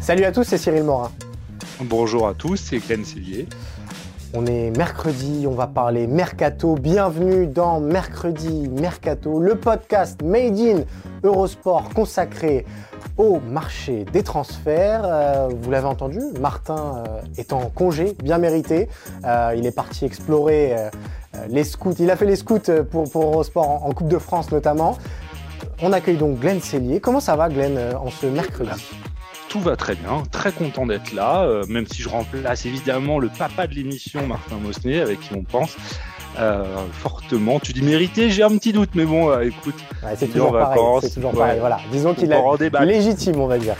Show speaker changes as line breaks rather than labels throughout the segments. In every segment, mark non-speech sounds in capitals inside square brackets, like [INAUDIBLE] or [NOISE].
Salut à tous, c'est Cyril Morin.
Bonjour à tous, c'est Glenn Cellier.
On est mercredi, on va parler Mercato. Bienvenue dans Mercredi Mercato, le podcast Made in Eurosport consacré au marché des transferts. Euh, vous l'avez entendu, Martin euh, est en congé, bien mérité. Euh, il est parti explorer les scouts. Il a fait les scouts pour, Eurosport en, Coupe de France notamment. On accueille donc Glenn Cellier. Comment ça va Glenn en ce mercredi?
Tout va très bien, très content d'être là, euh, même si je remplace évidemment le papa de l'émission, Martin Mosnet, avec qui on pense euh, fortement. Tu dis mérité, j'ai un petit doute, mais bon, euh, écoute,
Ouais, c'est toujours
en
pareil.
vacances,
C'est toujours
ouais.
pareil. Voilà. Disons qu'il est légitime, on va dire.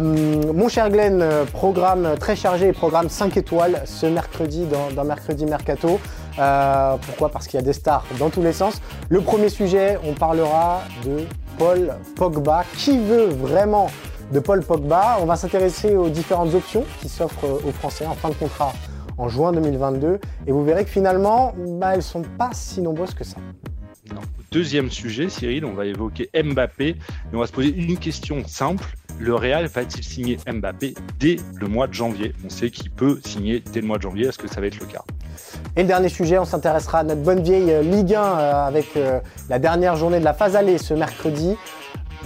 Mon cher Glenn, programme très chargé, programme 5 étoiles ce mercredi dans, dans Mercredi Mercato. Pourquoi? Parce qu'il y a des stars dans tous les sens. Le premier sujet, on parlera de Paul Pogba. Qui veut vraiment de Paul Pogba On va s'intéresser aux différentes options qui s'offrent aux Français en fin de contrat en juin 2022. Et vous verrez que finalement, bah, elles sont pas si nombreuses que ça.
Non. Deuxième sujet, Cyril, on va évoquer Mbappé, et on va se poser une question simple. Le Real va-t-il signer Mbappé dès le mois de janvier? On sait qu'il peut signer dès le mois de janvier. Est-ce que ça va être le cas?
Et le dernier sujet, on s'intéressera à notre bonne vieille euh, Ligue 1 euh, avec euh, la dernière journée de la phase allée ce mercredi.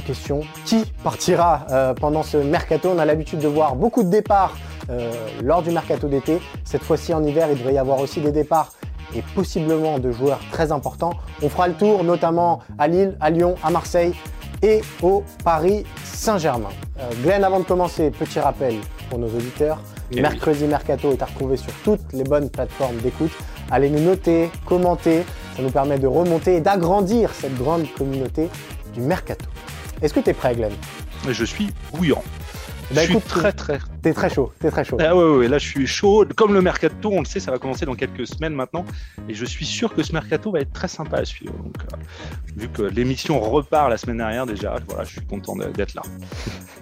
Question, qui partira euh, pendant ce mercato? On a l'habitude de voir beaucoup de départs euh, lors du mercato d'été. Cette fois-ci en hiver, il devrait y avoir aussi des départs et possiblement de joueurs très importants. On fera le tour notamment à Lille, à Lyon, à Marseille et au Paris Saint-Germain. Euh, Glenn, avant de commencer, petit rappel pour nos auditeurs.
Eh oui.
Mercredi Mercato est à retrouver sur toutes les bonnes plateformes d'écoute. Allez nous noter, commenter, ça nous permet de remonter et d'agrandir cette grande communauté du Mercato. Est-ce que tu es prêt, Glenn?
Je suis bouillant.
Bah,
je suis
écoute,
très très
T'es très chaud, t'es très chaud.
Ah ouais, ouais, ouais, là je suis chaud. Comme le mercato, on le sait, ça va commencer dans quelques semaines maintenant. Et je suis sûr que ce mercato va être très sympa à suivre. Donc, euh, vu que l'émission repart la semaine dernière déjà, voilà, je suis content d'être là.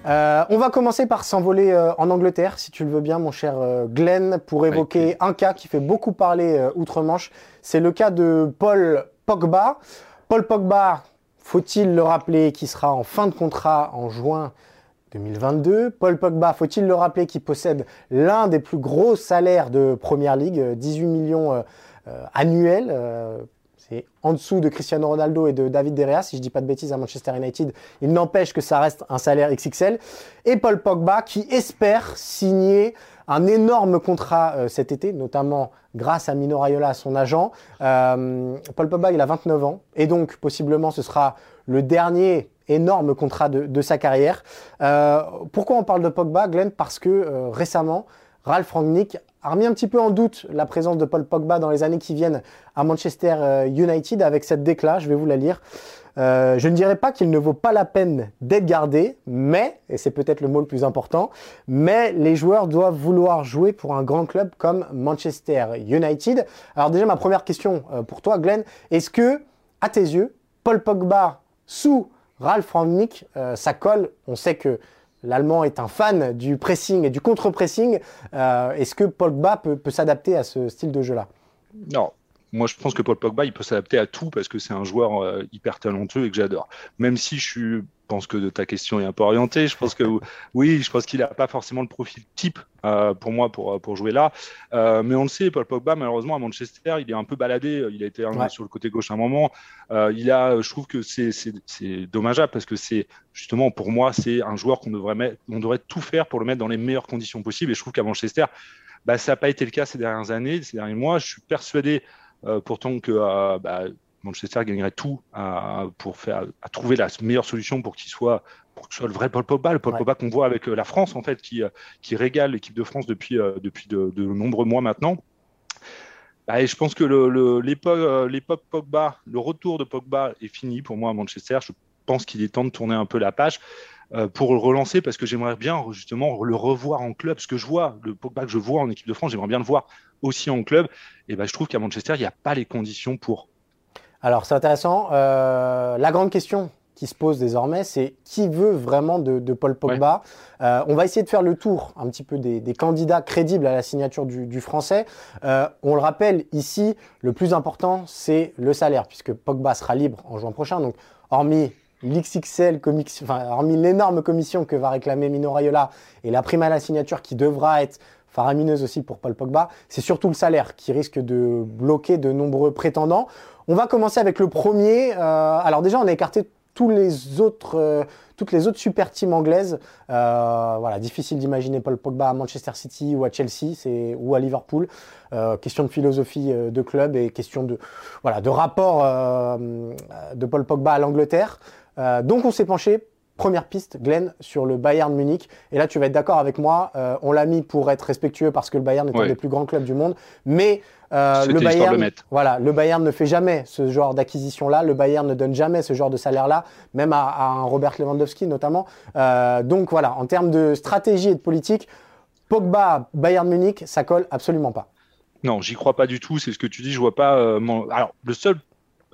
Euh, on va commencer par s'envoler euh, en Angleterre, si tu le veux bien, mon cher Glenn, pour évoquer un cas qui fait beaucoup parler outre-Manche. C'est le cas de Paul Pogba. Paul Pogba, faut-il le rappeler, qui sera en fin de contrat en juin 2022. Paul Pogba, faut-il le rappeler, qui possède l'un des plus gros salaires de Première Ligue, euh, 18 millions euh, euh, annuels. euh, c'est en dessous de Cristiano Ronaldo et de David De Gea, si je dis pas de bêtises, à Manchester United. Il n'empêche que ça reste un salaire XXL. Et Paul Pogba qui espère signer un énorme contrat euh, cet été, notamment grâce à Mino Raiola, son agent. Euh, Paul Pogba, il a 29 ans et donc possiblement ce sera le dernier énorme contrat de, sa carrière. Euh, pourquoi on parle de Pogba, Glenn? Parce que récemment, Ralph Rangnick a remis un petit peu en doute la présence de Paul Pogba dans les années qui viennent à Manchester United avec cette déclat, je vais vous la lire. Euh, je ne dirais pas qu'il ne vaut pas la peine d'être gardé, mais, et c'est peut-être le mot le plus important, mais les joueurs doivent vouloir jouer pour un grand club comme Manchester United. Alors déjà, ma première question euh, pour toi, Glenn, est-ce que, à tes yeux, Paul Pogba sous Ralph Rangnick, euh, ça colle? On sait que l'Allemand est un fan du pressing et du contre-pressing. Euh, est-ce que Pogba peut, peut s'adapter à ce style de jeu-là?
Non. Moi, je pense que Paul Pogba, il peut s'adapter à tout parce que c'est un joueur euh, hyper talentueux et que j'adore. Même si je suis, pense que ta question est un peu orientée, je pense que [LAUGHS] oui, je pense qu'il n'a pas forcément le profil type euh, pour moi pour, pour jouer là. Euh, mais on le sait, Paul Pogba, malheureusement, à Manchester, il est un peu baladé. Il a été
Ouais.
sur le côté gauche à un moment. Euh, il a, je trouve que c'est dommageable parce que c'est justement pour moi, c'est un joueur qu'on devrait mettre, on devrait tout faire pour le mettre dans les meilleures conditions possibles. Et je trouve qu'à Manchester, bah, ça n'a pas été le cas ces dernières années, ces derniers mois. Je suis persuadé euh, pourtant que euh, bah, Manchester gagnerait tout à, pour faire, à trouver la meilleure solution pour qu'il soit, pour que ce soit le vrai Paul Pogba, le Paul Pogba qu'on voit avec la France en fait, qui, qui régale l'équipe de France depuis, depuis de, nombreux mois maintenant. Bah, je pense que l'époque Pogba, le retour de Pogba est fini pour moi à Manchester. Je pense qu'il est temps de tourner un peu la page. Euh, pour le relancer parce que j'aimerais bien justement le revoir en club. Ce que je vois, le Pogba que je vois en équipe de France, j'aimerais bien le voir aussi en club. Et ben, je trouve qu'à Manchester, il n'y a pas les conditions pour.
Alors, c'est intéressant. Euh, la grande question qui se pose désormais, c'est qui veut vraiment de, Paul Pogba? Euh, On va essayer de faire le tour un petit peu des, candidats crédibles à la signature du, du français. on le rappelle ici, le plus important, c'est le salaire, puisque Pogba sera libre en juin prochain. Donc, hormis l'XXL commission, enfin, hormis l'énorme commission que va réclamer Mino Raiola et la prime à la signature qui devra être faramineuse aussi pour Paul Pogba, c'est surtout le salaire qui risque de bloquer de nombreux prétendants. On va commencer avec le premier. Euh, alors déjà, on a écarté tous les autres, euh, toutes les autres super teams anglaises. Euh, voilà, difficile d'imaginer Paul Pogba à Manchester City ou à Chelsea ou à Liverpool. question de philosophie de club et question de, voilà, de rapport de Paul Pogba à l'Angleterre. Euh, donc on s'est penché, première piste, Glenn, sur le Bayern Munich. Et là, tu vas être d'accord avec moi, euh, on l'a mis pour être respectueux parce que le Bayern est un des plus grands clubs du monde. Mais euh, le, Bayern, voilà, le Bayern ne fait jamais ce genre d'acquisition-là. Le Bayern ne donne jamais ce genre de salaire-là, même à, un Robert Lewandowski notamment. donc voilà, en termes de stratégie et de politique, Pogba, Bayern Munich, ça colle absolument pas.
Non, j'y crois pas du tout. C'est ce que tu dis. Je vois pas. Alors, le seul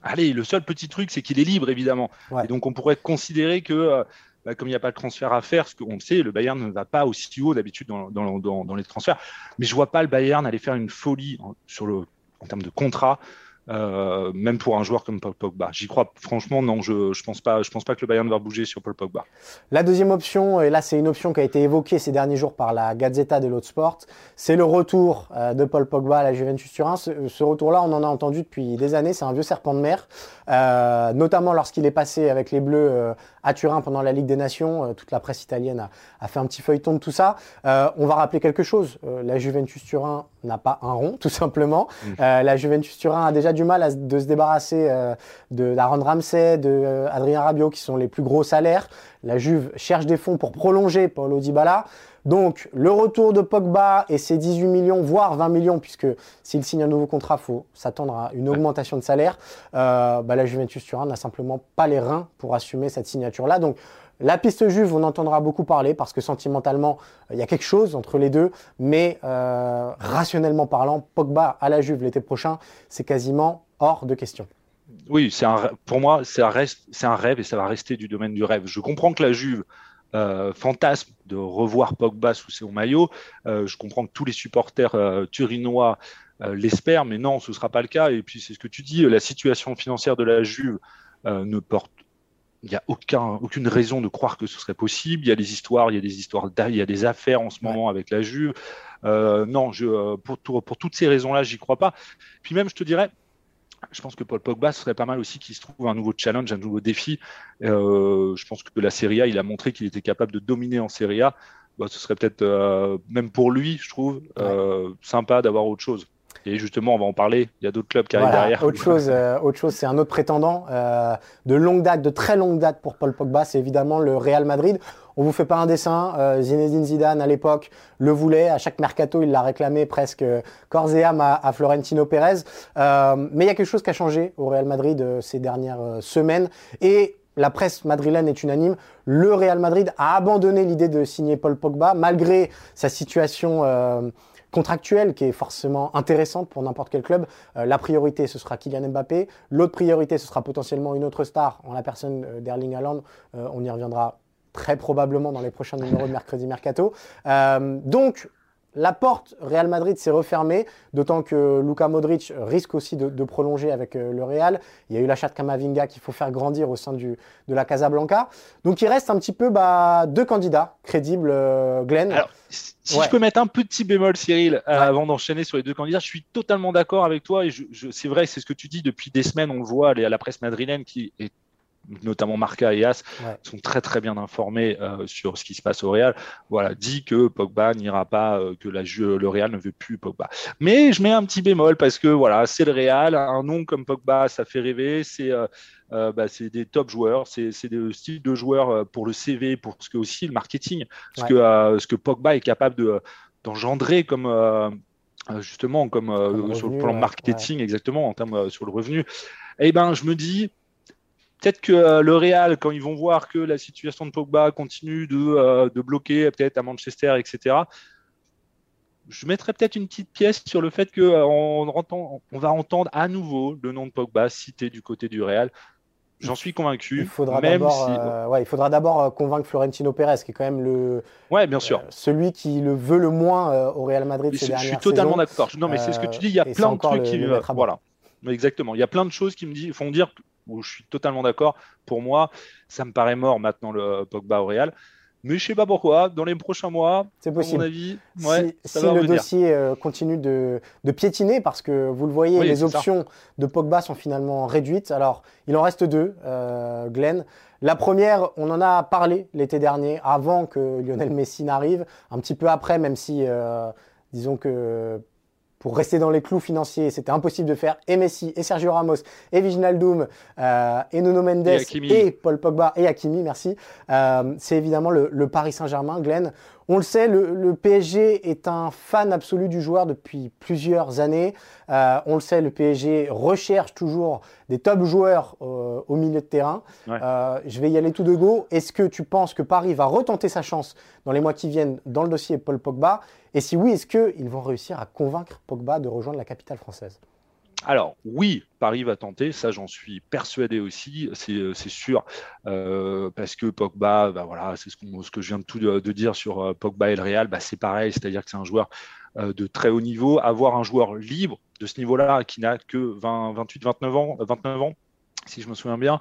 Allez, le seul petit truc, c'est qu'il est libre, évidemment. Et donc, on pourrait considérer que, euh, bah, comme il n'y a pas de transfert à faire, ce qu'on le sait, le Bayern ne va pas aussi haut d'habitude dans, dans, les transferts. Mais je vois pas le Bayern aller faire une folie sur le, en termes de contrat euh, même pour un joueur comme Paul Pogba. J'y crois franchement, non, je ne pense, pas, je pense pas que le Bayern va bouger sur Paul Pogba.
La deuxième option, et là c'est une option qui a été évoquée ces derniers jours par la Gazzetta dello Sport, c'est le retour euh, de Paul Pogba à la Juventus Turin. Ce, ce retour-là, on en a entendu depuis des années, c'est un vieux serpent de mer, euh, notamment lorsqu'il est passé avec les Bleus à Turin pendant la Ligue des Nations. toute la presse italienne a, fait un petit feuilleton de tout ça. on va rappeler quelque chose, la Juventus Turin n'a pas un rond, [LAUGHS] tout simplement. Mmh. la Juventus Turin a déjà du mal à, se débarrasser euh, d'Aaron Ramsey, de euh, Adrien Rabiot, qui sont les plus gros salaires. La Juve cherche des fonds pour prolonger Paulo Dybala. Donc, le retour de Pogba et ses 18 millions, voire 20 millions, puisque s'il signe un nouveau contrat, il faut s'attendre à une augmentation de salaire. Euh, bah, la Juventus Turin n'a simplement pas les reins pour assumer cette signature-là. Donc, la piste juve, on entendra beaucoup parler parce que sentimentalement, il y a quelque chose entre les deux, mais euh, rationnellement parlant, Pogba à la juve l'été prochain, c'est quasiment hors de question.
Oui, pour moi, c'est un, rêve et ça va rester du domaine du rêve. Je comprends que la Juve euh, fantasme de revoir Pogba sous son maillot. Euh, je comprends que tous les supporters turinois l'espèrent, mais non, ce ne sera pas le cas. Et puis, c'est ce que tu dis, la situation financière de la Juve ne porte il n'y a aucun, aucune raison de croire que ce serait possible. Il y a des histoires, il y a des histoires, il y a des affaires en ce moment avec la Juve. Euh, non, je, euh, pour, pour, toutes ces raisons-là, j'y crois pas. Puis même, je te dirais, je pense que Paul Pogba ce serait pas mal aussi qu'il se trouve un nouveau challenge, un nouveau défi. Euh, je pense que la Serie A, il a montré qu'il était capable de dominer en Serie A. Bah, ce serait peut-être, même pour lui, je trouve, sympa d'avoir autre chose. Et justement, on va en parler. Il y a d'autres clubs qui arrivent derrière.
Autre chose, euh, autre chose, c'est un autre prétendant euh, de longue date, de très longue date pour Paul Pogba, c'est évidemment le Real Madrid. On vous fait pas un dessin. Euh, Zinedine Zidane à l'époque le voulait. À chaque mercato, il l'a réclamé presque corps et âme à, Florentino Pérez. mais il y a quelque chose qui a changé au Real Madrid ces dernières semaines et la presse madrilène est unanime. Le Real Madrid a abandonné l'idée de signer Paul Pogba malgré sa situation contractuelle qui est forcément intéressante pour n'importe quel club. Euh, la priorité, ce sera Kylian Mbappé. L'autre priorité, ce sera potentiellement une autre star en la personne euh, d'Erling Haaland. Euh, on y reviendra très probablement dans les prochains numéros de Mercredi Mercato. donc, la porte Real Madrid s'est refermée, d'autant que Luka Modric risque aussi de, prolonger avec euh, le Real. Il y a eu l'achat de Kamavinga qu'il faut faire grandir au sein du, de la Casablanca. Donc il reste un petit peu bah, deux candidats crédibles, euh, Glenn.
Alors, si je peux mettre un petit bémol, Cyril, euh, avant d'enchaîner sur les deux candidats, je suis totalement d'accord avec toi. Et je, c'est vrai, c'est ce que tu dis depuis des semaines, on le voit à la presse madrilène qui est notamment Marca et As, sont très très bien informés euh, sur ce qui se passe au Real. Voilà, dit que Pogba n'ira pas, euh, que la, le Real ne veut plus Pogba. Mais je mets un petit bémol parce que voilà, c'est le Real, un nom comme Pogba, ça fait rêver. C'est euh, bah, des top joueurs, c'est des styles de joueurs pour le CV, pour ce que aussi le marketing, ce que ce que Pogba est capable d'engendrer comme justement comme, sur le plan marketing exactement en termes sur le revenu. Eh ben, je me dis Peut-être que euh, le Real, quand ils vont voir que la situation de Pogba continue de, euh, bloquer, peut-être à Manchester, etc., je mettrais peut-être une petite pièce sur le fait qu'on euh, on va entendre à nouveau le nom de Pogba cité du côté du Real. J'en suis convaincu.
Il faudra d'abord convaincre Florentino Pérez, qui est quand même le,
ouais, bien sûr.
celui qui le veut le moins au Real Madrid ces dernières
Je suis totalement d'accord. Non, mais c'est ce que tu dis. Il y a plein de trucs qui. voilà. Exactement. Il y a plein de choses qui me font dire où je suis totalement d'accord. Pour moi, ça me paraît mort maintenant le Pogba au Real. Mais je sais pas pourquoi, dans les prochains mois, c'est possible. mon avis,
si, le dossier euh, continue de, piétiner, parce que vous le voyez, les options de Pogba sont finalement réduites. Alors, il en reste deux, euh, Glenn. La première, on en a parlé l'été dernier, avant que Lionel Messi n'arrive, un petit peu après, même si, euh, disons que pour rester dans les clous financiers. C'était impossible de faire. Et Messi, et Sergio Ramos, et Viginaldoum, euh, et Nuno Mendes, et, Paul Pogba, et Hakimi, merci. Euh, c'est évidemment le, Paris Saint-Germain. Glenn, on le sait, le, PSG est un fan absolu du joueur depuis plusieurs années. Euh, on le sait, le PSG recherche toujours des top joueurs euh, au milieu de terrain. Euh, je vais y aller tout de go. Est-ce que tu penses que Paris va retenter sa chance dans les mois qui viennent dans le dossier Paul Pogba? Et si oui, est-ce qu'ils vont réussir à convaincre Pogba de rejoindre la capitale française?
Alors oui, Paris va tenter, ça j'en suis persuadé aussi, c'est euh, sûr, euh, parce que Pogba, bah voilà, c'est ce, ce, que je viens de tout de, dire sur euh, Pogba et le Real, bah c'est pareil, c'est-à-dire que c'est un joueur de très haut niveau, avoir un joueur libre de ce niveau-là qui n'a que 20, 28, 29 ans, 29 ans, si je me souviens bien,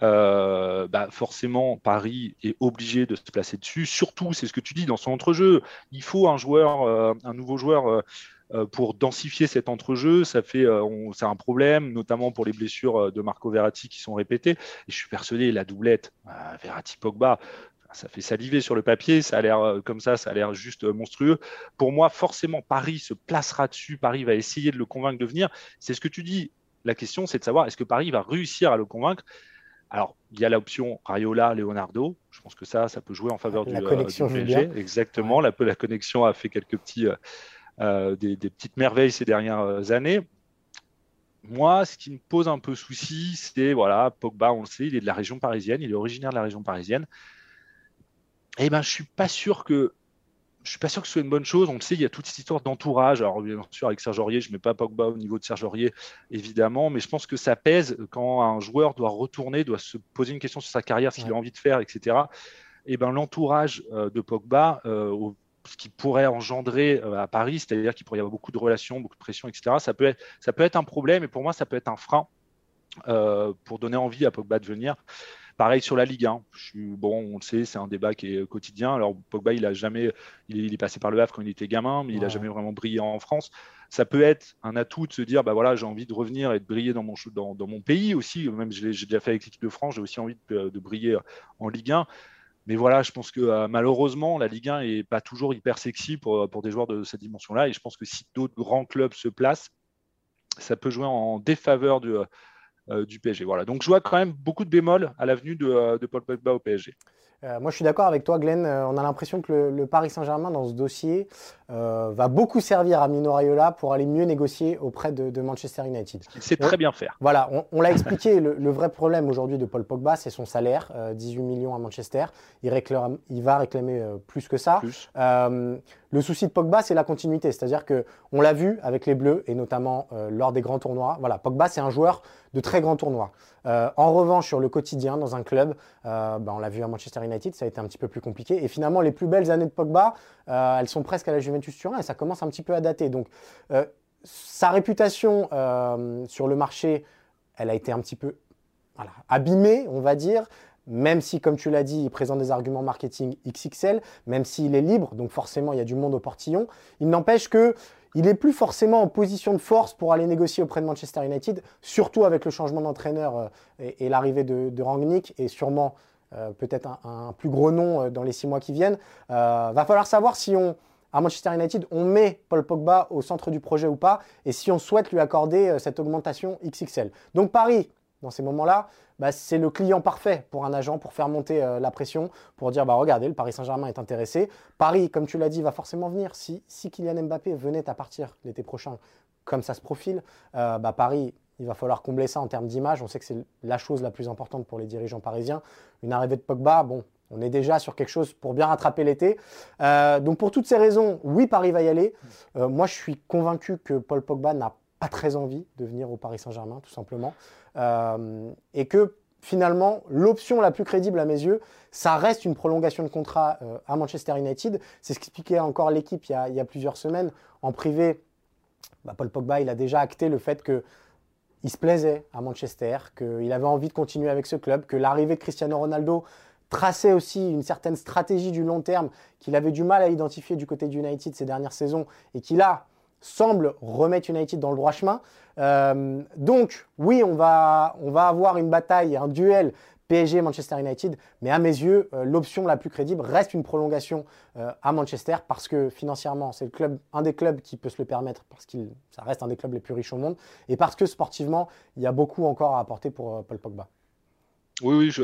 bah forcément Paris est obligé de se placer dessus. Surtout, c'est ce que tu dis dans son entrejeu, il faut un joueur, un nouveau joueur euh, pour densifier cet entrejeu. Ça fait, euh, c'est un problème, notamment pour les blessures euh, de Marco Verratti qui sont répétées. Et je suis persuadé, la doublette Verratti-Pogba, ça fait saliver sur le papier, ça a l'air comme ça, ça a l'air juste monstrueux. Pour moi, forcément, Paris se placera dessus, Paris va essayer de le convaincre de venir. C'est ce que tu dis. La question, c'est de savoir est-ce que Paris va réussir à le convaincre? Alors, il y a l'option Rayola, Leonardo. Je pense que ça, ça peut jouer en faveur
la
du,
connexion,
PSG. Exactement. La, la, connexion a fait quelques petits, euh, des, petites merveilles ces dernières années. Moi, ce qui me pose un peu souci, c'est, voilà, Pogba, on le sait, il est de la région parisienne, il est originaire de la région parisienne. Eh ben, je suis pas sûr que je suis pas sûr que ce soit une bonne chose. On le sait, il y a toute cette histoire d'entourage. Alors, bien sûr, avec Serge Aurier, je ne mets pas Pogba au niveau de Serge Aurier, évidemment, mais je pense que ça pèse quand un joueur doit retourner, doit se poser une question sur sa carrière, ce qu'il a envie de faire, etc. Et eh ben, l'entourage euh, de Pogba, euh, au ce qui pourrait engendrer euh, à Paris, c'est-à-dire qu'il pourrait y avoir beaucoup de relations, beaucoup de pression, etc. Ça peut être, ça peut être un problème et pour moi, ça peut être un frein euh, pour donner envie à Pogba de venir. Pareil sur la Ligue 1. Je suis, bon, on le sait, c'est un débat qui est quotidien. Alors Pogba, il a jamais, il est, passé par le Havre quand il était gamin, mais il n'a jamais vraiment brillé en France. Ça peut être un atout de se dire, bah voilà, j'ai envie de revenir et de briller dans mon, dans, dans mon pays aussi. Même j'ai déjà fait avec l'équipe de France, j'ai aussi envie de, de briller en Ligue 1. Mais voilà, je pense que euh, malheureusement, la Ligue 1 n'est pas toujours hyper sexy pour, pour des joueurs de cette dimension-là. Et je pense que si d'autres grands clubs se placent, ça peut jouer en défaveur du, euh, PSG. Voilà. Donc je vois quand même beaucoup de bémols à l'avenue de, euh, de Paul Pogba au PSG.
Euh, moi, je suis d'accord avec toi, Glenn. Euh, on a l'impression que le, Paris Saint-Germain, dans ce dossier, euh, va beaucoup servir à Mino Raiola pour aller mieux négocier auprès de, Manchester United.
Il sait très bien faire.
Voilà, on, l'a expliqué. le, vrai problème aujourd'hui de Paul Pogba, c'est son salaire 18 millions à Manchester. Il, réclame, il va réclamer plus que ça. Le souci de Pogba, c'est la continuité. C'est-à-dire que on l'a vu avec les Bleus et notamment lors des grands tournois. Voilà, Pogba, c'est un joueur de très grands tournois. en revanche, sur le quotidien, dans un club, ben, on l'a vu à Manchester United ça a été un petit peu plus compliqué. Et finalement, les plus belles années de Pogba, euh, elles sont presque à la Juventus Turin et ça commence un petit peu à dater. Donc, euh, sa réputation euh, sur le marché, elle a été un petit peu abîmée, on va dire. Même si, comme tu l'as dit, il présente des arguments marketing XXL, même s'il est libre, donc forcément il y a du monde au portillon, il n'empêche que il n'est plus forcément en position de force pour aller négocier auprès de Manchester United, surtout avec le changement d'entraîneur euh, et, l'arrivée de, de, Rangnick et sûrement euh, peut-être un, plus gros nom euh, dans les six mois qui viennent. va falloir savoir si on, à Manchester United, on met Paul Pogba au centre du projet ou pas et si on souhaite lui accorder cette augmentation XXL. Donc Paris, dans ces moments-là, bah, c'est le client parfait pour un agent pour faire monter euh, la pression, pour dire bah, regardez, le Paris Saint-Germain est intéressé. Paris, comme tu l'as dit, va forcément venir. Si, si Kylian Mbappé venait à partir l'été prochain, comme ça se profile, euh, bah, Paris, il va falloir combler ça en termes d'image. On sait que c'est la chose la plus importante pour les dirigeants parisiens. Une arrivée de Pogba, bon, on est déjà sur quelque chose pour bien rattraper l'été. Euh, donc pour toutes ces raisons, oui, Paris va y aller. moi, je suis convaincu que Paul Pogba n'a pas très envie de venir au Paris Saint-Germain, tout simplement. Euh, et que finalement, l'option la plus crédible à mes yeux, ça reste une prolongation de contrat euh, à Manchester United. C'est ce qu'expliquait encore l'équipe il, y a plusieurs semaines. En privé, bah, Paul Pogba, il a déjà acté le fait qu'il se plaisait à Manchester, qu'il avait envie de continuer avec ce club, que l'arrivée de Cristiano Ronaldo traçait aussi une certaine stratégie du long terme qu'il avait du mal à identifier du côté du United ces dernières saisons et qu'il a semble remettre United dans le droit chemin. Euh, donc, oui, on va, on va avoir une bataille, un duel PSG-Manchester United, mais à mes yeux, euh, l'option la plus crédible reste une prolongation euh, à Manchester parce que financièrement, c'est club, un des clubs qui peut se le permettre parce que ça reste un des clubs les plus riches au monde et parce que sportivement, il y a beaucoup encore à apporter pour Paul Pogba.
Oui, oui, je,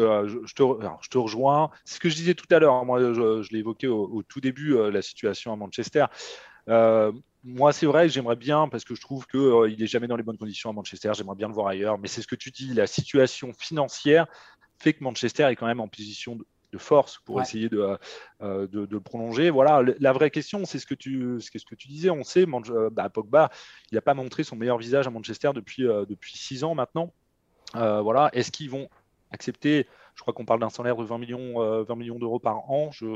te, rejoins. C'est ce que je disais tout à l'heure. Moi, je, l'ai évoqué au, tout début, la situation à Manchester. Euh, moi, c'est vrai, j'aimerais bien, parce que je trouve qu'il euh, n'est jamais dans les bonnes conditions à Manchester, j'aimerais bien le voir ailleurs, mais c'est ce que tu dis, la situation financière fait que Manchester est quand même en position de, force pour essayer de, euh, de, de, prolonger. Voilà, la vraie question, c'est ce que tu, ce que tu disais. On sait, bah, Pogba, il n'a pas montré son meilleur visage à Manchester depuis, depuis six ans maintenant. voilà, est-ce qu'ils vont accepter je crois qu'on parle d'un salaire de 20 millions, 20 euh, millions d'euros par an je,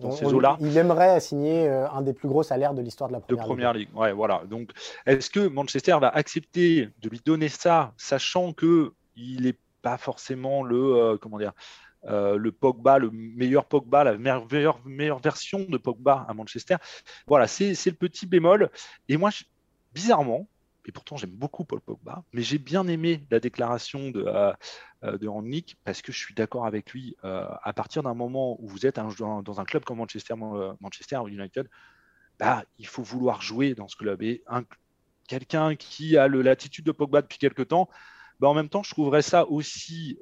dans ces eaux-là.
Il aimerait signer euh, un des plus gros salaires de l'histoire de la
première, de première ligue. Ouais, voilà. Donc, est-ce que Manchester va accepter de lui donner ça, sachant que il n'est pas forcément le euh, comment dire le Pogba, le meilleur Pogba, la meilleure, meilleure version de Pogba à Manchester? Voilà, c'est le petit bémol. Et moi, bizarrement, et pourtant j'aime beaucoup Paul Pogba, mais j'ai bien aimé la déclaration de, euh, euh de parce que je suis d'accord avec lui. Euh, à partir d'un moment où vous êtes dans un club comme Manchester, euh, Manchester United, bah, il faut vouloir jouer dans ce club. Et quelqu'un qui a l'attitude de Pogba depuis quelques temps, bah, en même temps, je trouverais ça aussi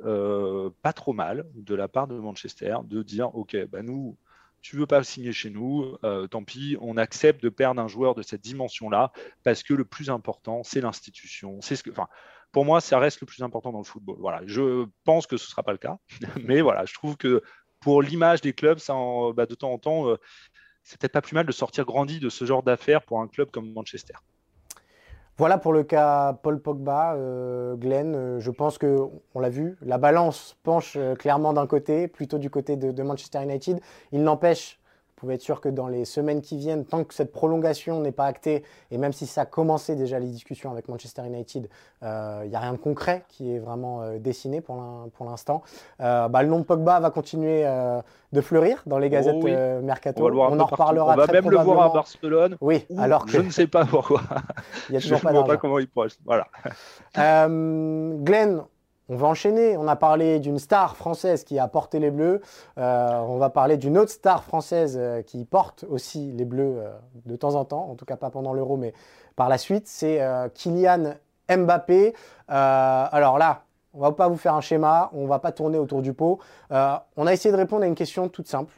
pas trop mal de la part de Manchester de dire, OK, bah, nous, tu veux pas signer chez nous, euh, tant pis, on accepte de perdre un joueur de cette dimension-là parce que le plus important, c'est l'institution. C'est ce que, enfin, pour moi, ça reste le plus important dans le football. Voilà, je pense que ce ne sera pas le cas, [LAUGHS] mais voilà, je trouve que pour l'image des clubs, ça bah, de temps en temps, euh, c'est peut-être pas plus mal de sortir grandi de ce genre d'affaires pour un club comme Manchester.
Voilà pour le cas Paul Pogba, euh, Glenn. Euh, je pense que on l'a vu, la balance penche euh, clairement d'un côté, plutôt du côté de Manchester United. Il n'empêche pouvez être sûr que dans les semaines qui viennent, tant que cette prolongation n'est pas actée, et même si ça a commencé déjà les discussions avec Manchester United, il euh, n'y a rien de concret qui est vraiment euh, dessiné pour l'instant. Euh, bah, le nom de Pogba va continuer de fleurir dans les gazettes oh Mercato.
On, en reparlera. On va même le voir à Barcelone.
Oui, alors
que... je ne sais pas pourquoi. [LAUGHS]
Il y a toujours
je ne vois pas comment il pourrait. Voilà.
Glenn, on va enchaîner. On a parlé d'une star française qui a porté les Bleus. Euh, on va parler d'une autre star française euh, qui porte aussi les Bleus euh, de temps en temps, en tout cas pas pendant l'Euro, mais par la suite. C'est Kylian Mbappé. alors là, on va pas vous faire un schéma, on va pas tourner autour du pot. on a essayé de répondre à une question toute simple.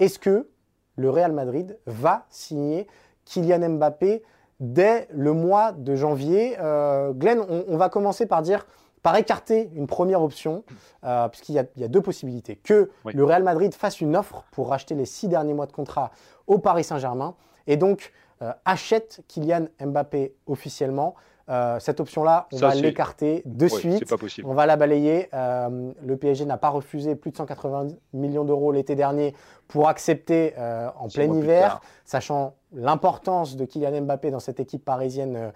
Est-ce que le Real Madrid va signer Kylian Mbappé dès le mois de janvier? Glenn, on va commencer par dire par écarter une première option, euh, puisqu'il y, a deux possibilités. Que le Real Madrid fasse une offre pour racheter les six derniers mois de contrat au Paris Saint-Germain. Et donc euh, achète Kylian Mbappé officiellement euh, cette option-là, on va l'écarter de suite. On va la balayer. Euh, le PSG n'a pas refusé plus de 180 millions d'euros l'été dernier pour accepter euh, en plein hiver, sachant l'importance de Kylian Mbappé dans cette équipe parisienne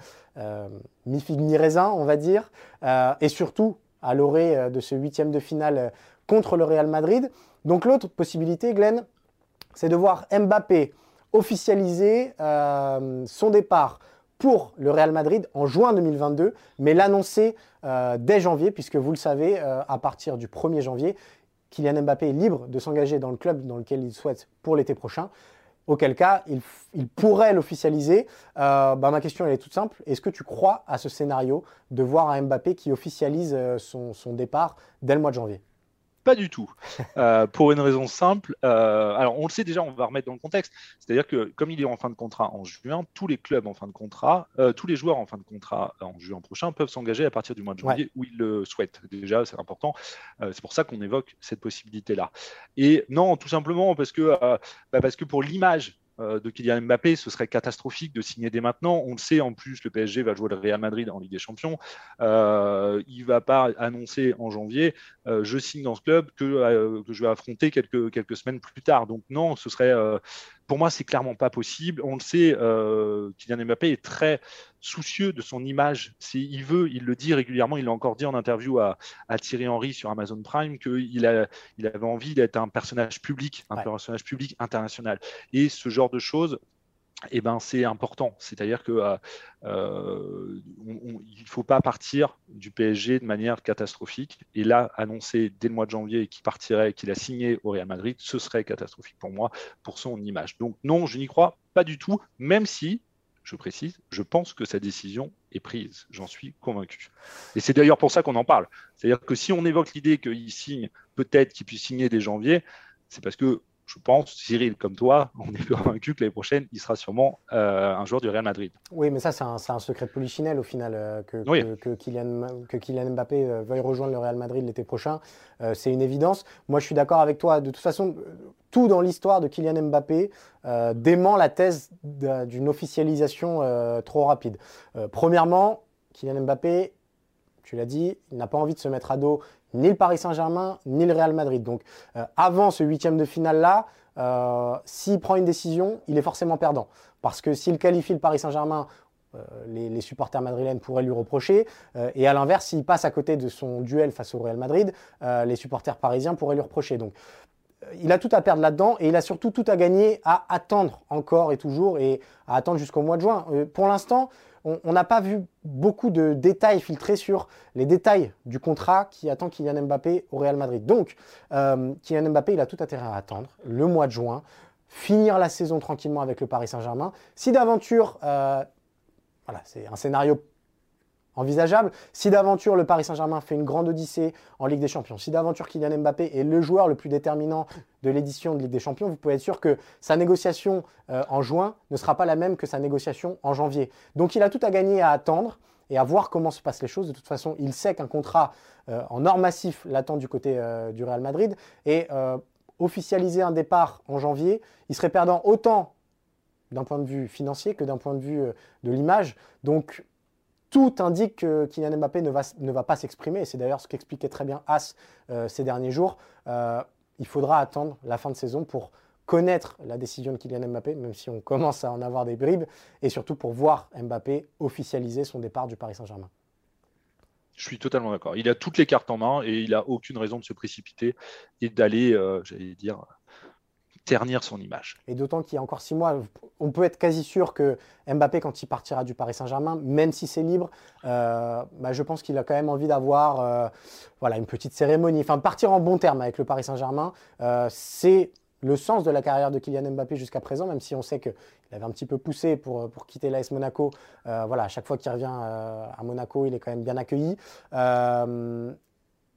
mi-figue mi-raisin, on va dire, et surtout à l'orée de ce huitième de finale contre le Real Madrid. Donc l'autre possibilité, Glenn, c'est de voir Mbappé officialiser son départ pour le Real Madrid en juin 2022, mais l'annoncer dès janvier, puisque vous le savez, à partir du 1er janvier, Kylian Mbappé est libre de s'engager dans le club dans lequel il souhaite pour l'été prochain auquel cas il, pourrait l'officialiser. Euh, bah, ma question est toute simple. Est-ce que tu crois à ce scénario de voir un Mbappé qui officialise euh, son départ dès le mois de janvier?
Pas du tout. [LAUGHS] Euh, pour une raison simple. Euh, alors, on le sait déjà, on va remettre dans le contexte. C'est-à-dire que, comme il est en fin de contrat en juin, tous les clubs en fin de contrat, euh, tous les joueurs en fin de contrat en juin prochain peuvent s'engager à partir du mois de janvier où ils le souhaitent. Déjà, c'est important. c'est pour ça qu'on évoque cette possibilité-là. Et non, tout simplement parce que, bah, parce que pour l'image de Kylian Mbappé, ce serait catastrophique de signer dès maintenant. On le sait, en plus, le PSG va jouer le Real Madrid en Ligue des Champions. Euh, il ne va pas annoncer en janvier, euh, je signe dans ce club que, je vais affronter quelques semaines plus tard. Donc non, ce serait pour moi, c'est clairement pas possible. On le sait, euh, Kylian Mbappé est très soucieux de son image. Il veut, il le dit régulièrement, il l'a encore dit en interview à, Thierry Henry sur Amazon Prime, qu'il il avait envie d'être un personnage public, un personnage public international. Et ce genre de choses, eh ben, c'est important. C'est-à-dire qu'il euh, euh ne faut pas partir du PSG de manière catastrophique. Et là, annoncer dès le mois de janvier qu'il partirait, qu'il a signé au Real Madrid, ce serait catastrophique pour moi, pour son image. Donc non, je n'y crois pas du tout, même si, je précise, je pense que sa décision est prise. J'en suis convaincu. Et c'est d'ailleurs pour ça qu'on en parle. C'est-à-dire que si on évoque l'idée qu'il signe, peut-être qu'il puisse signer dès janvier, c'est parce que je pense, Cyril, comme toi, on est convaincu que l'année prochaine, il sera sûrement euh, un joueur du Real Madrid.
Oui, mais ça, c'est un, un, secret polichinelle au final, euh, que, que, Kylian, que, Kylian, Mbappé euh, veuille rejoindre le Real Madrid l'été prochain. c'est une évidence. Moi, je suis d'accord avec toi. De toute façon, tout dans l'histoire de Kylian Mbappé dément la thèse d'une officialisation trop rapide. premièrement, Kylian Mbappé, tu l'as dit, il n'a pas envie de se mettre à dos ni le Paris Saint-Germain, ni le Real Madrid. Donc euh, avant ce huitième de finale-là, euh, s'il prend une décision, il est forcément perdant. Parce que s'il qualifie le Paris Saint-Germain, euh, les, supporters madrilènes pourraient lui reprocher. et à l'inverse, s'il passe à côté de son duel face au Real Madrid, les supporters parisiens pourraient lui reprocher. Donc il a tout à perdre là-dedans et il a surtout tout à gagner à attendre encore et toujours et à attendre jusqu'au mois de juin. pour l'instant, on n'a pas vu beaucoup de détails filtrés sur les détails du contrat qui attend Kylian Mbappé au Real Madrid. Donc, euh, Kylian Mbappé, il a tout intérêt à attendre le mois de juin, finir la saison tranquillement avec le Paris Saint-Germain. Si d'aventure, euh, voilà, c'est un scénario envisageable. Si d'aventure le Paris Saint-Germain fait une grande odyssée en Ligue des Champions, si d'aventure Kylian Mbappé est le joueur le plus déterminant de l'édition de Ligue des Champions, vous pouvez être sûr que sa négociation euh, en juin ne sera pas la même que sa négociation en janvier. Donc il a tout à gagner à attendre et à voir comment se passent les choses. De toute façon, il sait qu'un contrat euh, en or massif l'attend du côté euh, du Real Madrid et officialiser un départ en janvier, il serait perdant autant d'un point de vue financier que d'un point de vue de l'image. Donc tout indique que Kylian Mbappé ne va, pas s'exprimer. C'est d'ailleurs ce qu'expliquait très bien As euh, ces derniers jours. Euh, il faudra attendre la fin de saison pour connaître la décision de Kylian Mbappé, même si on commence à en avoir des bribes, et surtout pour voir Mbappé officialiser son départ du Paris Saint-Germain.
Je suis totalement d'accord. Il a toutes les cartes en main et il n'a aucune raison de se précipiter et d'aller, euh, j'allais dire, ternir son image.
Et d'autant qu'il y a encore six mois, on peut être quasi sûr que Mbappé, quand il partira du Paris Saint-Germain, même si c'est libre, euh, bah, je pense qu'il a quand même envie d'avoir euh, voilà, une petite cérémonie. Enfin, partir en bon terme avec le Paris Saint-Germain, euh, c'est le sens de la carrière de Kylian Mbappé jusqu'à présent, même si on sait qu'il avait un petit peu poussé pour, pour quitter l'AS Monaco. voilà, à chaque fois qu'il revient à Monaco, il est quand même bien accueilli.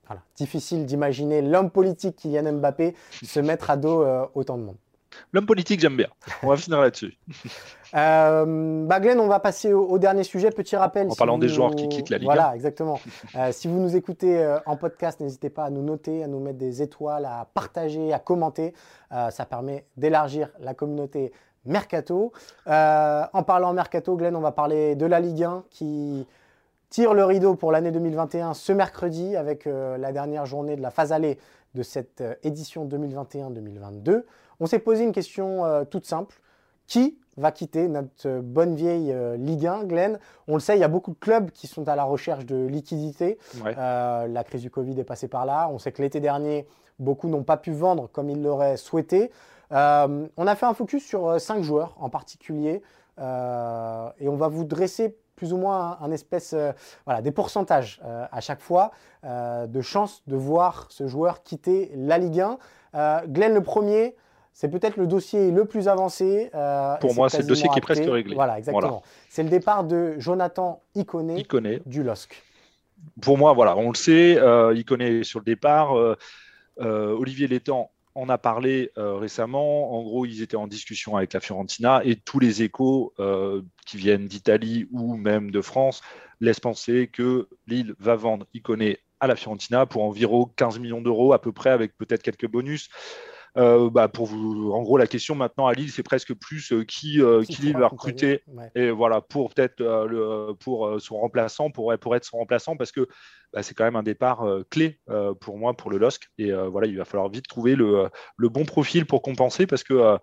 Voilà. Difficile d'imaginer l'homme politique Kylian Mbappé se mettre à dos euh, autant de monde.
L'homme politique, j'aime bien. On va finir là-dessus. [LAUGHS]
euh, bah Glenn, on va passer au, dernier sujet. Petit rappel.
En parlant des joueurs qui quittent la Ligue.
Voilà, exactement. Euh, si vous nous écoutez euh, en podcast, n'hésitez pas à nous noter, à nous mettre des étoiles, à partager, à commenter. ça permet d'élargir la communauté Mercato. en parlant Mercato, Glenn, on va parler de la Ligue 1 qui tire le rideau pour l'année 2021 ce mercredi avec euh, la dernière journée de la phase allée de cette euh, édition 2021-2022. On s'est posé une question euh, toute simple. Qui va quitter notre bonne vieille Ligue 1, Glenn? On le sait, il y a beaucoup de clubs qui sont à la recherche de liquidité. la crise du Covid est passée par là. On sait que l'été dernier, beaucoup n'ont pas pu vendre comme ils l'auraient souhaité. on a fait un focus sur cinq joueurs en particulier et on va vous dresser plus ou moins un, espèce, voilà, des pourcentages à chaque fois de chances de voir ce joueur quitter la Ligue 1. Glenn le premier, c'est peut-être le dossier le plus avancé.
Euh, Pour moi, c'est le dossier qui est presque réglé.
Voilà, exactement. C'est le départ de Jonathan Iconé, du LOSC.
Pour moi, voilà, on le sait, euh, Iconé sur le départ. Euh, euh, Olivier Létang en a parlé récemment. En gros, ils étaient en discussion avec la Fiorentina et tous les échos qui viennent d'Italie ou même de France laissent penser que Lille va vendre Iconé à la Fiorentina pour environ 15 millions d'euros à peu près, avec peut-être quelques bonus. Euh, bah, pour vous, en gros, la question maintenant à Lille, c'est presque plus euh, qui, euh, qui, Lille va recruter. Et voilà, pour peut-être le, pour son remplaçant, pour, pour être son remplaçant, parce que bah, c'est quand même un départ clé pour moi, pour le LOSC. Et voilà, il va falloir vite trouver le, le bon profil pour compenser, parce que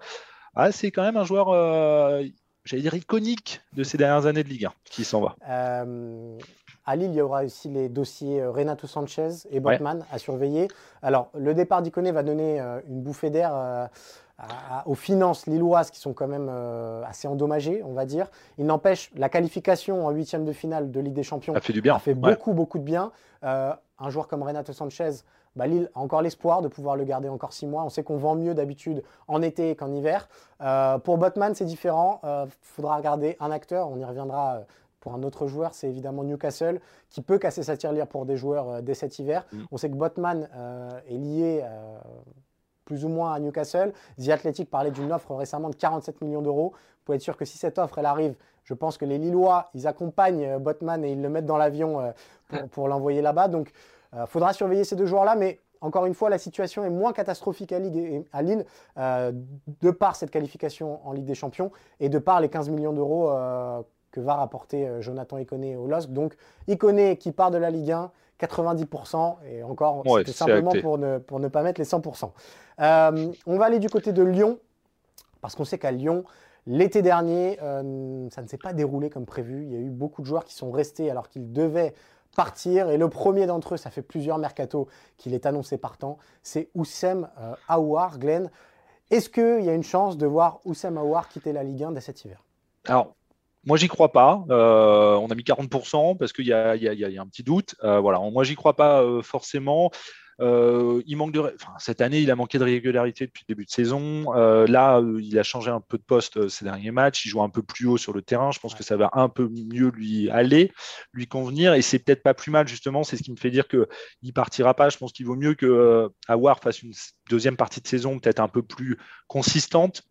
ah, c'est quand même un joueur j'allais dire iconique de ces dernières années de Ligue 1 qui s'en va.
À Lille, il y aura aussi les dossiers euh, Renato Sanchez et Botman à surveiller. Alors, le départ d'Iconé va donner euh, une bouffée d'air euh, aux finances lilloises qui sont quand même assez endommagées, on va dire. Il n'empêche, la qualification en huitième de finale de Ligue des Champions
a fait, du bien.
A fait beaucoup, beaucoup de bien. un joueur comme Renato Sanchez, bah, Lille a encore l'espoir de pouvoir le garder encore six mois. On sait qu'on vend mieux d'habitude en été qu'en hiver. pour Botman, c'est différent. Il faudra regarder un acteur, on y reviendra pour un autre joueur, c'est évidemment Newcastle, qui peut casser sa tirelire pour des joueurs euh, dès cet hiver. Mm. On sait que Botman euh, est lié euh, plus ou moins à Newcastle. The Athletic parlait d'une offre récemment de 47 millions d'euros. Vous pouvez être sûr que si cette offre elle arrive, je pense que les Lillois, ils accompagnent Botman et ils le mettent dans l'avion pour, l'envoyer là-bas. Donc, il faudra surveiller ces deux joueurs-là, mais encore une fois, la situation est moins catastrophique à, Ligue à Lille de par cette qualification en Ligue des Champions et de par les 15 millions d'euros que va rapporter euh, Jonathan Iconé au LOSC. Donc Iconé qui part de la Ligue 1, 90%, et encore, c'est simplement pour ne, pour ne pas mettre les 100%. Euh, on va aller du côté de Lyon, parce qu'on sait qu'à Lyon, l'été dernier, euh, ça ne s'est pas déroulé comme prévu. Il y a eu beaucoup de joueurs qui sont restés alors qu'ils devaient partir. Et le premier d'entre eux, ça fait plusieurs mercato qu'il est annoncé partant, c'est Oussem Aouar, Glenn. Est-ce qu'il y a une chance de voir Oussem Aouar quitter la Ligue 1 dès cet hiver?
Alors, moi, j'y crois pas. Euh, on a mis 40% parce qu'il y, a, un petit doute. Euh, voilà. Moi, j'y crois pas euh, forcément. il manque de, enfin, cette année, il a manqué de régularité depuis le début de saison. là, il a changé un peu de poste ces derniers matchs. Il joue un peu plus haut sur le terrain. Je pense que ça va un peu mieux lui aller, lui convenir. Et c'est peut-être pas plus mal justement. C'est ce qui me fait dire que il partira pas. Je pense qu'il vaut mieux que Awar fasse une deuxième partie de saison peut-être un peu plus consistante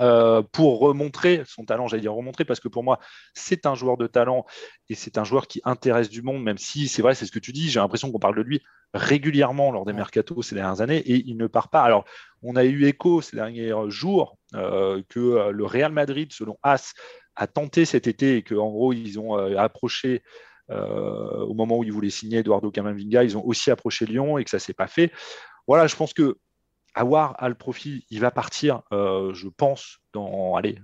euh, pour remontrer son talent, j'allais dire remontrer, parce que pour moi, c'est un joueur de talent et c'est un joueur qui intéresse du monde, même si c'est vrai, c'est ce que tu dis, j'ai l'impression qu'on parle de lui régulièrement lors des mercatos ces dernières années et il ne part pas. Alors, on a eu écho ces derniers jours euh, que euh, le Real Madrid, selon As, a tenté cet été et qu'en gros, ils ont approché au moment où ils voulaient signer Eduardo Camavinga, ils ont aussi approché Lyon et que ça s'est pas fait. Voilà, je pense que avoir a le profil, il va partir, euh, je pense, dans, allez,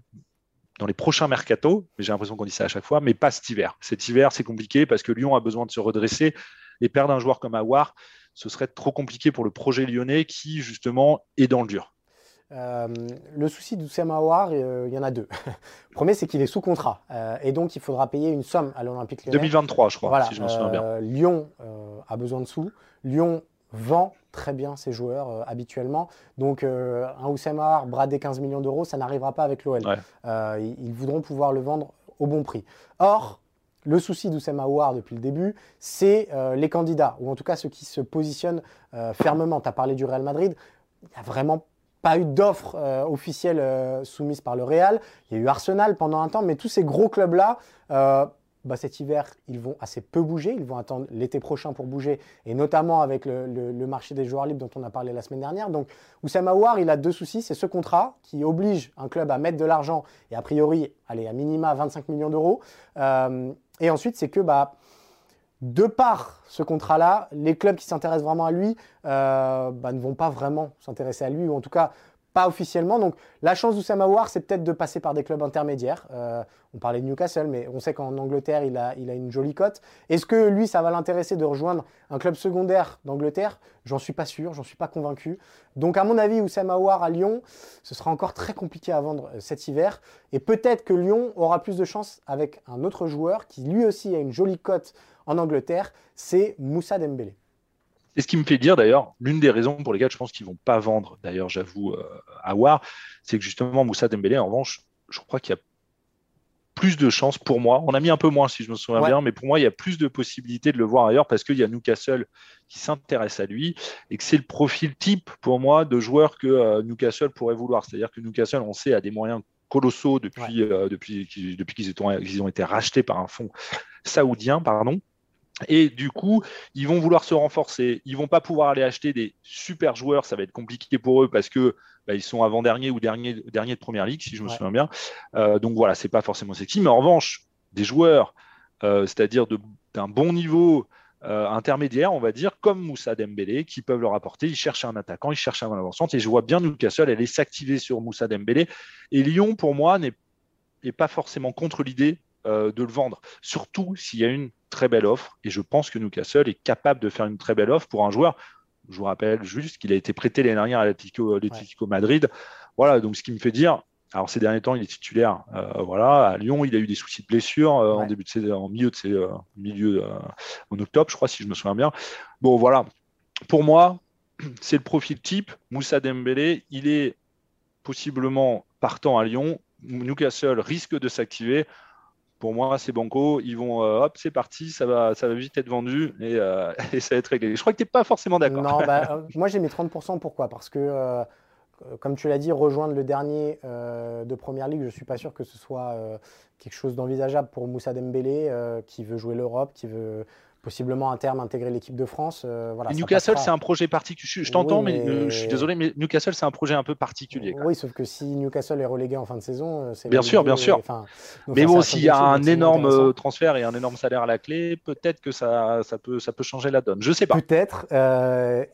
dans les prochains mercatos, mais j'ai l'impression qu'on dit ça à chaque fois, mais pas cet hiver. Cet hiver, c'est compliqué parce que Lyon a besoin de se redresser et perdre un joueur comme Awar, ce serait trop compliqué pour le projet lyonnais qui, justement, est dans le dur.
Euh, le souci d'Oussem Aouar, euh, il y en a deux. [LAUGHS] le premier, c'est qu'il est sous contrat. et donc, il faudra payer une somme à l'Olympique lyonnais.
2023, je crois, si je m'en souviens bien.
Lyon a besoin de sous. Lyon vend très bien ses joueurs euh, habituellement. Donc euh, un Oussama bradé 15 millions d'euros, ça n'arrivera pas avec l'OL. Euh, ils, voudront pouvoir le vendre au bon prix. Or, le souci d'Oussama depuis le début, c'est les candidats, ou en tout cas ceux qui se positionnent fermement. Tu as parlé du Real Madrid, il n'y a vraiment pas eu d'offre officielle soumise par le Real. Il y a eu Arsenal pendant un temps, mais tous ces gros clubs-là bah, cet hiver, ils vont assez peu bouger. Ils vont attendre l'été prochain pour bouger, et notamment avec le, marché des joueurs libres dont on a parlé la semaine dernière. Donc, Oussama Aouar, il a deux soucis. C'est ce contrat qui oblige un club à mettre de l'argent, et a priori, allez, à minima 25 millions d'euros. Euh, et ensuite, c'est que, bah, de par ce contrat-là, les clubs qui s'intéressent vraiment à lui euh, bah, ne vont pas vraiment s'intéresser à lui, ou en tout cas pas officiellement. Donc la chance d'Oussama War, c'est peut-être de passer par des clubs intermédiaires. Euh, on parlait de Newcastle, mais on sait qu'en Angleterre, il a, une jolie cote. Est-ce que lui, ça va l'intéresser de rejoindre un club secondaire d'Angleterre? J'en suis pas sûr, j'en suis pas convaincu. Donc à mon avis, Oussama War à Lyon, ce sera encore très compliqué à vendre euh, cet hiver. Et peut-être que Lyon aura plus de chance avec un autre joueur qui lui aussi a une jolie cote en Angleterre, c'est Moussa Dembélé.
Et ce qui me fait dire d'ailleurs, l'une des raisons pour lesquelles je pense qu'ils ne vont pas vendre, d'ailleurs j'avoue, euh, à War, c'est que justement Moussa Dembélé, en revanche, je crois qu'il y a plus de chances pour moi. On a mis un peu moins si je me souviens bien, mais pour moi, il y a plus de possibilités de le voir ailleurs parce qu'il y a Newcastle qui s'intéresse à lui et que c'est le profil type pour moi de joueur que euh, Newcastle pourrait vouloir. C'est-à-dire que Newcastle, on sait, a des moyens colossaux depuis, euh, depuis, depuis qu'ils ont, ont été rachetés par un fonds saoudien, pardon. Et du coup, ils vont vouloir se renforcer. Ils vont pas pouvoir aller acheter des super joueurs. Ça va être compliqué pour eux parce que bah, ils sont avant-dernier ou dernier, dernier de première ligue, si je me souviens bien. Euh, donc voilà, c'est pas forcément sexy. Mais en revanche, des joueurs, euh, c'est-à-dire d'un bon niveau euh, intermédiaire, on va dire, comme Moussa Dembélé, qui peuvent leur apporter. Ils cherchent un attaquant, ils cherchent un avancement. Et je vois bien Newcastle aller s'activer sur Moussa Dembélé. Et Lyon, pour moi, n'est pas forcément contre l'idée de le vendre. Surtout s'il y a une très belle offre et je pense que Newcastle est capable de faire une très belle offre pour un joueur. Je vous rappelle juste qu'il a été prêté l'année dernière à l'Atlético Madrid. Voilà, donc ce qui me fait dire, alors ces derniers temps, il est titulaire. Euh, voilà, à Lyon, il a eu des soucis de blessure euh, en début de en milieu de ses, euh, milieu en octobre, je crois, si je me souviens bien. Bon, voilà. Pour moi, c'est le profil type. Moussa Dembélé, il est possiblement partant à Lyon. Newcastle risque de s'activer pour moi, c'est banco. Ils vont, euh, hop, c'est parti, ça va, ça va vite être vendu et, euh, [LAUGHS] et ça va être réglé. Je crois que tu n'es pas forcément d'accord.
Non, bah, [LAUGHS] euh, moi j'ai mis 30%. Pourquoi? Parce que, comme tu l'as dit, rejoindre le dernier de Première Ligue, je ne suis pas sûr que ce soit quelque chose d'envisageable pour Moussa Dembélé, qui veut jouer l'Europe, qui veut possiblement à terme intégrer l'équipe de France.
Euh, voilà, Newcastle, c'est un projet particulier. Je, t'entends, mais, euh, je suis désolé, mais Newcastle, c'est un projet un peu particulier.
Oui, sauf que si Newcastle est relégué en fin de saison, euh, c'est
bien sûr, bien sûr. mais bon, s'il y a un énorme transfert et un énorme salaire à la clé, peut-être que ça, ça peut, ça peut changer la donne. Je sais pas.
Peut-être.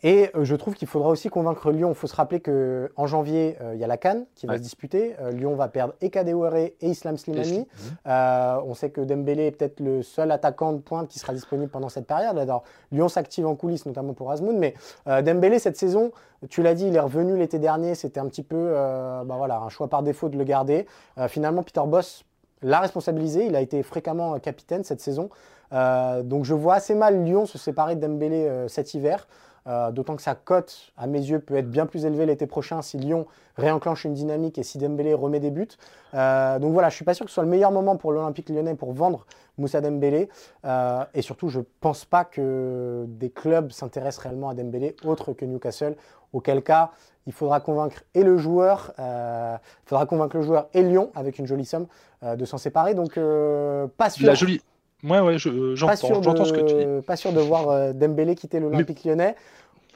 et je trouve qu'il faudra aussi convaincre Lyon. Il faut se rappeler que en janvier, il y a la Cannes qui va se disputer. Lyon va perdre et Kadewere et Islam Slimani. on sait que Dembélé est peut-être le seul attaquant de pointe qui sera disponible pendant cette période. Alors, Lyon s'active en coulisses, notamment pour Asmoun, mais euh, Dembélé, cette saison, tu l'as dit, il est revenu l'été dernier, c'était un petit peu euh, bah voilà, un choix par défaut de le garder. Euh, finalement, Peter Boss l'a responsabilisé, il a été fréquemment capitaine cette saison. donc je vois assez mal Lyon se séparer de Dembélé cet hiver. Euh, d'autant que sa cote, à mes yeux, peut être bien plus élevée l'été prochain si Lyon réenclenche une dynamique et si Dembélé remet des buts. Euh, donc voilà, je suis pas sûr que ce soit le meilleur moment pour l'Olympique lyonnais pour vendre Moussa Dembélé. Euh, et surtout, je pense pas que des clubs s'intéressent réellement à Dembélé autre que Newcastle. Auquel cas, il faudra convaincre et le joueur, faudra convaincre le joueur et Lyon avec une jolie somme de s'en séparer. Donc pas sûr.
La jolie. Ouais, ouais, j'entends ce que tu dis.
Pas sûr de voir euh, Dembélé quitter l'Olympique lyonnais.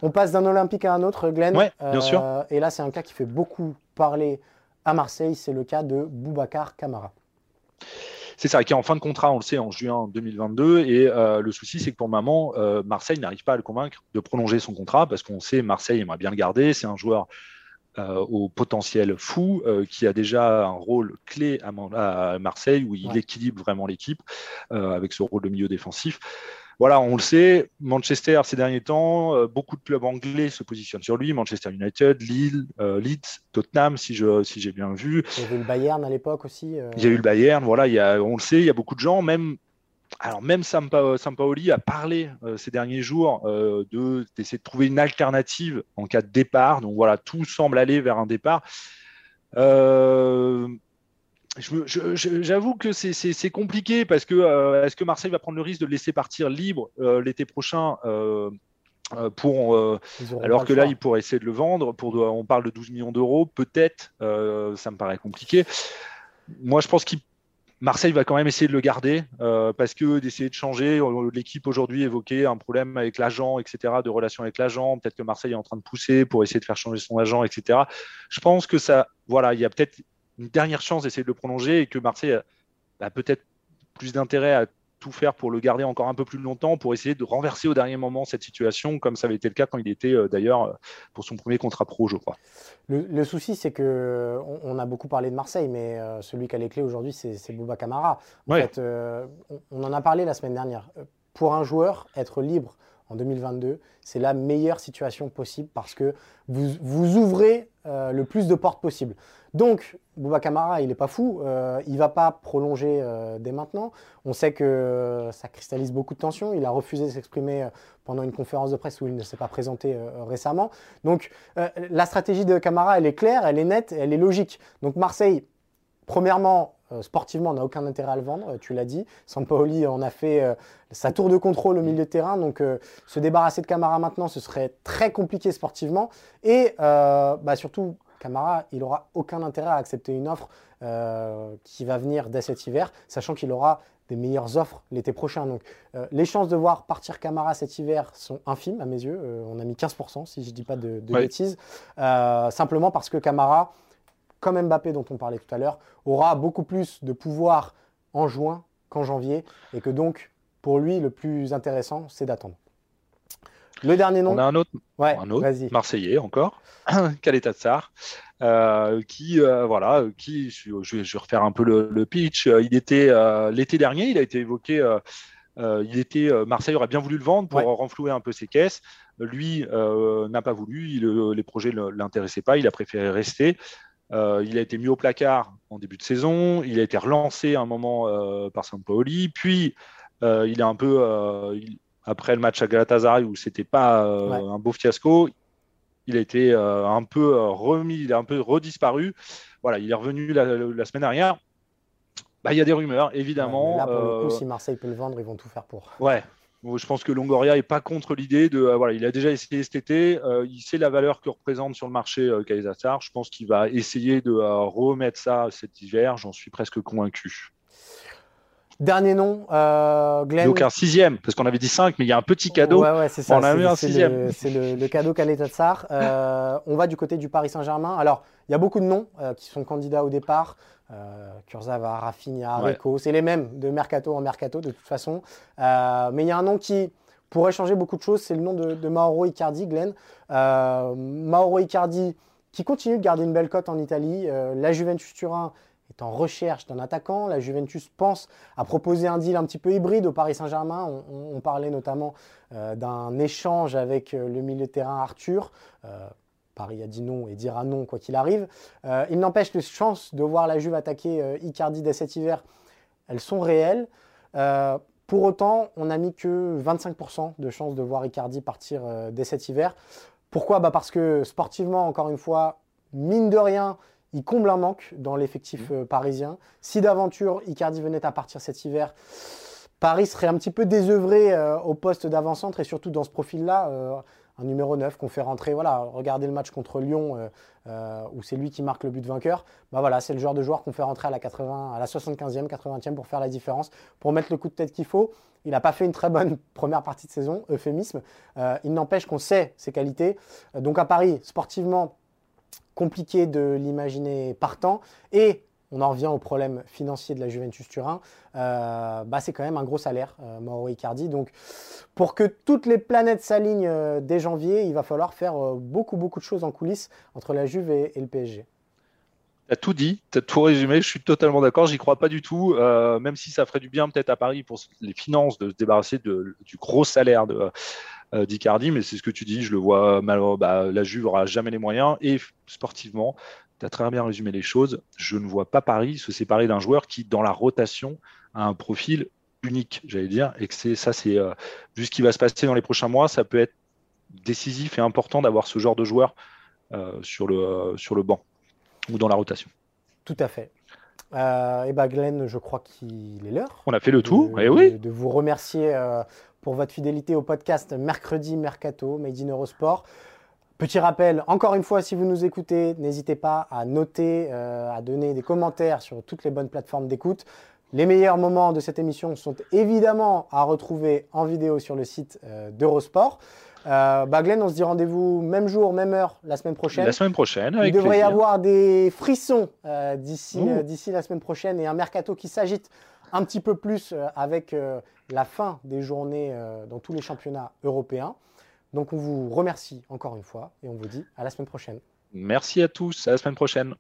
On passe d'un Olympique à un autre, Glenn.
Ouais, bien sûr.
Euh, et là, c'est un cas qui fait beaucoup parler à Marseille. C'est le cas de Boubacar Camara.
C'est ça, qui est en fin de contrat, on le sait, en juin 2022. Et euh, le souci, c'est que pour maman, Marseille n'arrive pas à le convaincre de prolonger son contrat parce qu'on sait Marseille aimerait bien le garder. C'est un joueur euh, au potentiel fou, euh, qui a déjà un rôle clé à, Marseille, où il équilibre vraiment l'équipe euh, avec ce rôle de milieu défensif. Voilà, on le sait, Manchester ces derniers temps, beaucoup de clubs anglais se positionnent sur lui, Manchester United, Lille, Leeds, Tottenham, si je si j'ai bien vu.
Il y avait eu le Bayern à l'époque aussi.
Il y a eu le Bayern, voilà, il y a, on le sait, il y a beaucoup de gens, même alors même Sampaoli a parlé euh, ces derniers jours euh, de d'essayer de trouver une alternative en cas de départ. Donc voilà, tout semble aller vers un départ. Euh, j'avoue que c'est compliqué parce que est-ce que Marseille va prendre le risque de le laisser partir libre l'été prochain pour, alors que là, il pourrait essayer de le vendre. Pour, on parle de 12 millions d'euros, peut-être. ça me paraît compliqué. Moi, je pense qu'il Marseille va quand même essayer de le garder euh, parce que d'essayer de changer, euh, l'équipe aujourd'hui évoquait un problème avec l'agent, etc., de relation avec l'agent. Peut-être que Marseille est en train de pousser pour essayer de faire changer son agent, etc. Je pense que ça, voilà, il y a peut-être une dernière chance d'essayer de le prolonger et que Marseille a, peut-être plus d'intérêt à tout faire pour le garder encore un peu plus longtemps, pour essayer de renverser au dernier moment cette situation, comme ça avait été le cas quand il était d'ailleurs pour son premier contrat pro, je crois.
Le, souci, c'est que on, a beaucoup parlé de Marseille, mais celui qui a les clés aujourd'hui, c'est Bouba Camara. En fait, on, en a parlé la semaine dernière. Pour un joueur, être libre en 2022, c'est la meilleure situation possible parce que vous, vous ouvrez euh, le plus de portes possible. Donc, Bouba Kamara, il n'est pas fou, euh, il ne va pas prolonger euh, dès maintenant. On sait que ça cristallise beaucoup de tensions. Il a refusé de s'exprimer pendant une conférence de presse où il ne s'est pas présenté récemment. Donc, la stratégie de Kamara, elle est claire, elle est nette, elle est logique. Donc, Marseille, premièrement, euh, sportivement, on n'a aucun intérêt à le vendre, tu l'as dit. Sampaoli en a fait euh, sa tour de contrôle au milieu de terrain, donc euh, se débarrasser de Camara maintenant, ce serait très compliqué sportivement. Et bah, surtout, Camara, il n'aura aucun intérêt à accepter une offre qui va venir dès cet hiver, sachant qu'il aura des meilleures offres l'été prochain. Donc les chances de voir partir Camara cet hiver sont infimes à mes yeux. on a mis 15% si je ne dis pas de, bêtises. simplement parce que Camara comme Mbappé dont on parlait tout à l'heure, aura beaucoup plus de pouvoir en juin qu'en janvier et que donc pour lui le plus intéressant c'est d'attendre. Le dernier nom.
On a un autre,
ouais,
un autre Marseillais encore, [CLEARS THROAT] Kaleta Tsar, euh, qui, euh, voilà, qui, je, vais refaire un peu le, pitch. Il était euh, l'été dernier, il a été évoqué. il était Marseille aurait bien voulu le vendre pour renflouer un peu ses caisses. Lui n'a pas voulu, les projets ne l'intéressaient pas, il a préféré rester. Euh, il a été mis au placard en début de saison. Il a été relancé à un moment euh, par Sampaoli. Puis, euh, il est un peu, après le match à Galatasaray où c'était pas un beau fiasco, il a été un peu remis, il a un peu redisparu. Voilà, il est revenu la, semaine dernière. Bah, il y a des rumeurs, évidemment.
là, pour le coup, si Marseille peut le vendre, ils vont tout faire pour.
Ouais, je pense que Longoria n'est pas contre l'idée de. Euh, voilà, il a déjà essayé cet été. Euh, il sait la valeur que représente sur le marché euh, Je pense qu'il va essayer de euh, remettre ça cet hiver. J'en suis presque convaincu.
Dernier nom, Glenn.
Donc un sixième, parce qu'on avait dit cinq, mais il y a un petit cadeau.
Ouais, ouais, c'est ça. On a eu un sixième. C'est le, cadeau Kaleta Tsar. on va du côté du Paris Saint-Germain. Alors, il y a beaucoup de noms qui sont candidats au départ. Euh, Kurzawa, Rafinha, Rico, c'est les mêmes de mercato en mercato de toute façon. Euh, mais il y a un nom qui pourrait changer beaucoup de choses, c'est le nom de, Mauro Icardi, Glenn. Euh, Mauro Icardi qui continue de garder une belle cote en Italie. la Juventus Turin est en recherche d'un attaquant. La Juventus pense à proposer un deal un petit peu hybride au Paris Saint-Germain. On, parlait notamment d'un échange avec le milieu de terrain Arthur. Paris a dit non et dira non quoi qu'il arrive. Euh, il n'empêche les chances de voir la Juve attaquer euh, Icardi dès cet hiver, elles sont réelles. Euh, pour autant, on n'a mis que 25% de chances de voir Icardi partir dès cet hiver. Pourquoi? Bah Parce que sportivement, encore une fois, mine de rien, il comble un manque dans l'effectif mmh. parisien. Si d'aventure Icardi venait à partir cet hiver, Paris serait un petit peu désœuvré au poste d'avant-centre et surtout dans ce profil-là un numéro 9 qu'on fait rentrer. Voilà, regardez le match contre Lyon euh, euh, où c'est lui qui marque le but vainqueur. Bah voilà, c'est le genre de joueur qu'on fait rentrer à la 80, à la 75e, 80e pour faire la différence, pour mettre le coup de tête qu'il faut. Il n'a pas fait une très bonne [LAUGHS] première partie de saison, euphémisme. Euh, il n'empêche qu'on sait ses qualités. donc à Paris, sportivement, compliqué de l'imaginer partant et on en revient au problème financier de la Juventus Turin, euh, bah c'est quand même un gros salaire, euh, Mauro Icardi. Donc, pour que toutes les planètes s'alignent euh, dès janvier, il va falloir faire beaucoup, beaucoup de choses en coulisses entre la Juve et, le PSG.
Tu as tout dit, tu as tout résumé, je suis totalement d'accord, j'y crois pas du tout, même si ça ferait du bien peut-être à Paris pour les finances de se débarrasser de, du gros salaire de, d'Icardi, mais c'est ce que tu dis, je le vois mal, bah, la Juve aura jamais les moyens, et sportivement, tu as très bien résumé les choses. Je ne vois pas Paris se séparer d'un joueur qui, dans la rotation, a un profil unique, j'allais dire, et que c'est ça, c'est euh, vu ce qui va se passer dans les prochains mois, ça peut être décisif et important d'avoir ce genre de joueur euh, sur, le, euh, sur le banc ou dans la rotation.
Tout à fait. Et bah Glenn, je crois qu'il est l'heure.
On a fait le tour, et eh oui.
De, vous remercier pour votre fidélité au podcast Mercredi Mercato, Made in Eurosport. Petit rappel, encore une fois, si vous nous écoutez, n'hésitez pas à noter, euh, à donner des commentaires sur toutes les bonnes plateformes d'écoute. Les meilleurs moments de cette émission sont évidemment à retrouver en vidéo sur le site euh, d'Eurosport. Euh, bah Glenn, on se dit rendez-vous même jour, même heure la semaine prochaine.
La semaine prochaine,
avec Il devrait y avoir des frissons euh, d'ici d'ici la semaine prochaine et un mercato qui s'agite un petit peu plus avec la fin des journées dans tous les championnats européens. Donc on vous remercie encore une fois et on vous dit à la semaine prochaine.
Merci à tous, à la semaine prochaine.